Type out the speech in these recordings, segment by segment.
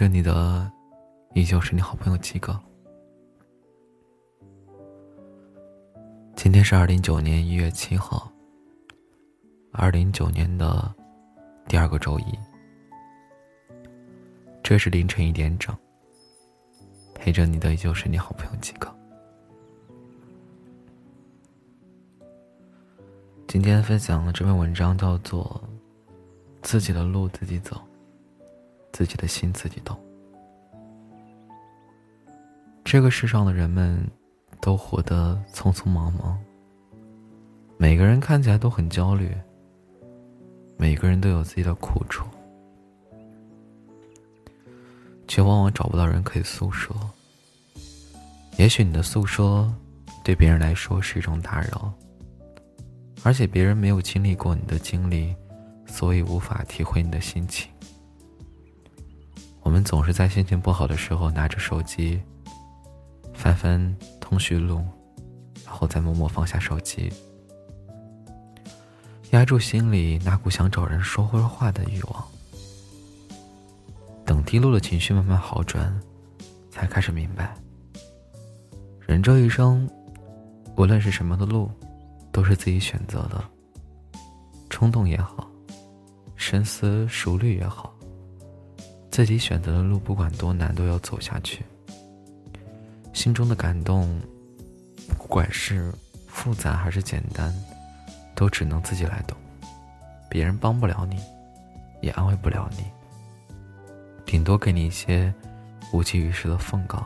着你的，依旧是你好朋友七哥。今天是二零九年一月七号，二零九年的第二个周一。这是凌晨一点整，陪着你的依旧是你好朋友七哥。今天分享的这篇文章叫做《自己的路自己走》。自己的心自己懂。这个世上的人们，都活得匆匆忙忙。每个人看起来都很焦虑。每个人都有自己的苦处，却往往找不到人可以诉说。也许你的诉说，对别人来说是一种打扰，而且别人没有经历过你的经历，所以无法体会你的心情。我们总是在心情不好的时候拿着手机，翻翻通讯录，然后再默默放下手机，压住心里那股想找人说会话的欲望。等低落的情绪慢慢好转，才开始明白，人这一生，无论是什么的路，都是自己选择的。冲动也好，深思熟虑也好。自己选择的路，不管多难，都要走下去。心中的感动，不管是复杂还是简单，都只能自己来懂。别人帮不了你，也安慰不了你，顶多给你一些无济于事的奉告。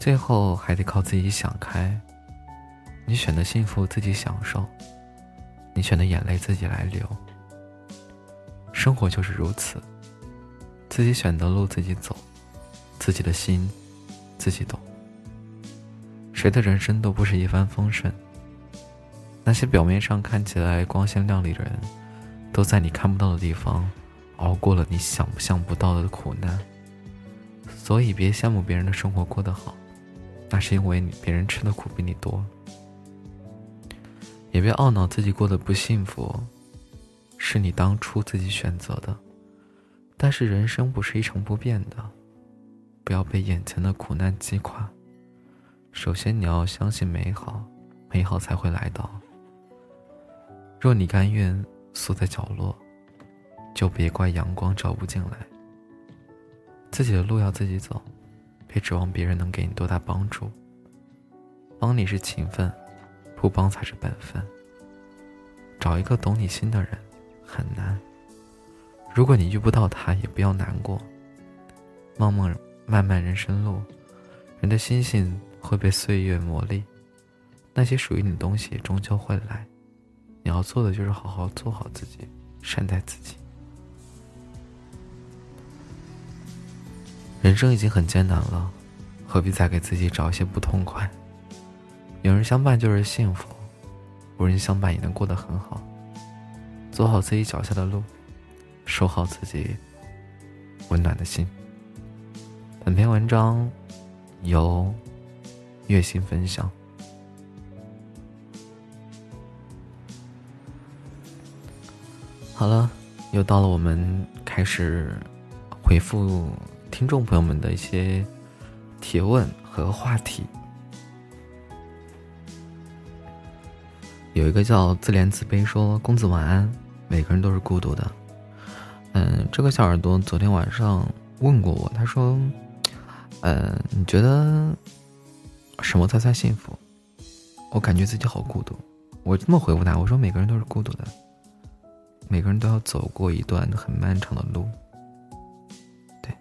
最后还得靠自己想开。你选的幸福自己享受，你选的眼泪自己来流。生活就是如此。自己选的路自己走，自己的心自己懂。谁的人生都不是一帆风顺。那些表面上看起来光鲜亮丽的人，都在你看不到的地方熬过了你想象不到的苦难。所以别羡慕别人的生活过得好，那是因为你别人吃的苦比你多。也别懊恼自己过得不幸福，是你当初自己选择的。但是人生不是一成不变的，不要被眼前的苦难击垮。首先你要相信美好，美好才会来到。若你甘愿缩在角落，就别怪阳光照不进来。自己的路要自己走，别指望别人能给你多大帮助。帮你是情分，不帮才是本分。找一个懂你心的人很难。如果你遇不到他，也不要难过。漫漫漫漫人生路，人的心性会被岁月磨砺，那些属于你的东西终究会来。你要做的就是好好做好自己，善待自己。人生已经很艰难了，何必再给自己找一些不痛快？有人相伴就是幸福，无人相伴也能过得很好。走好自己脚下的路。守好自己温暖的心。本篇文章由月心分享。好了，又到了我们开始回复听众朋友们的一些提问和话题。有一个叫自怜自卑说：“公子晚安，每个人都是孤独的。”嗯，这个小耳朵昨天晚上问过我，他说：“嗯，你觉得什么才算幸福？”我感觉自己好孤独。我这么回复他：“我说每个人都是孤独的，每个人都要走过一段很漫长的路。”对。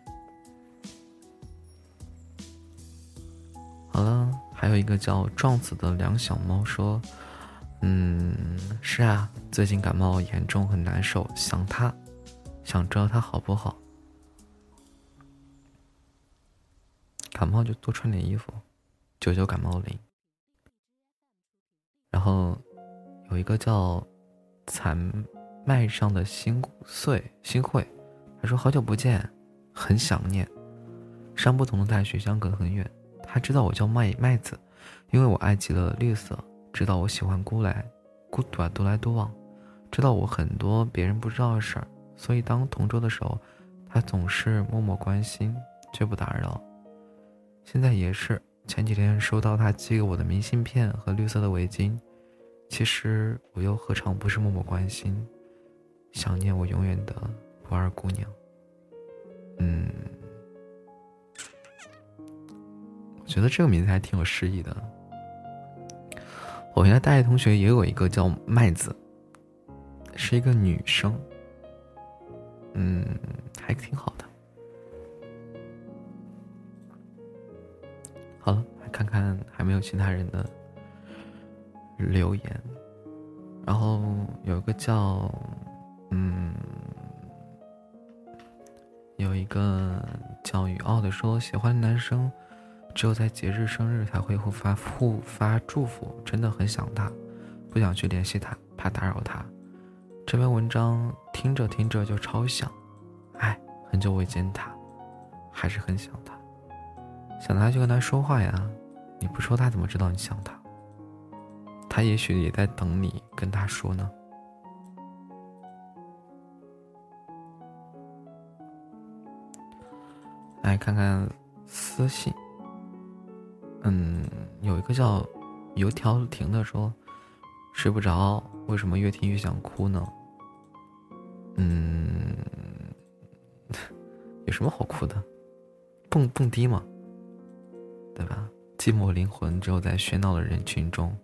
好了，还有一个叫撞死的两小猫说：“嗯，是啊，最近感冒严重，很难受，想他。”想知道他好不好？感冒就多穿点衣服，九九感冒灵。然后有一个叫残麦上的心碎心会，他说好久不见，很想念。上不同的大学相隔很远，他知道我叫麦麦子，因为我爱极了绿色，知道我喜欢孤来孤独啊独来独往，知道我很多别人不知道的事儿。所以，当同桌的时候，他总是默默关心，却不打扰。现在也是，前几天收到他寄给我的明信片和绿色的围巾。其实我又何尝不是默默关心、想念我永远的不二姑娘？嗯，我觉得这个名字还挺有诗意的。我原来大学同学也有一个叫麦子，是一个女生。嗯，还挺好的。好了，看看还没有其他人的留言。然后有一个叫嗯，有一个叫雨傲的说，喜欢男生只有在节日、生日才会互发互发祝福，真的很想他，不想去联系他，怕打扰他。这篇文章听着听着就超想，哎，很久未见他，还是很想他，想他就跟他说话呀，你不说他怎么知道你想他？他也许也在等你跟他说呢。来看看私信，嗯，有一个叫油条婷的说。睡不着，为什么越听越想哭呢？嗯，有什么好哭的？蹦蹦迪嘛，对吧？寂寞灵魂只有在喧闹的人群中，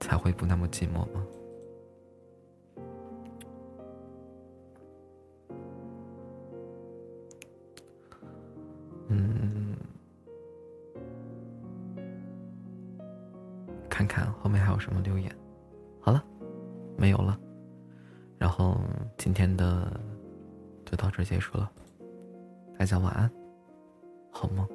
才会不那么寂寞吗？嗯，看看后面还有什么留言。好了，没有了，然后今天的就到这结束了，大家晚安，好梦。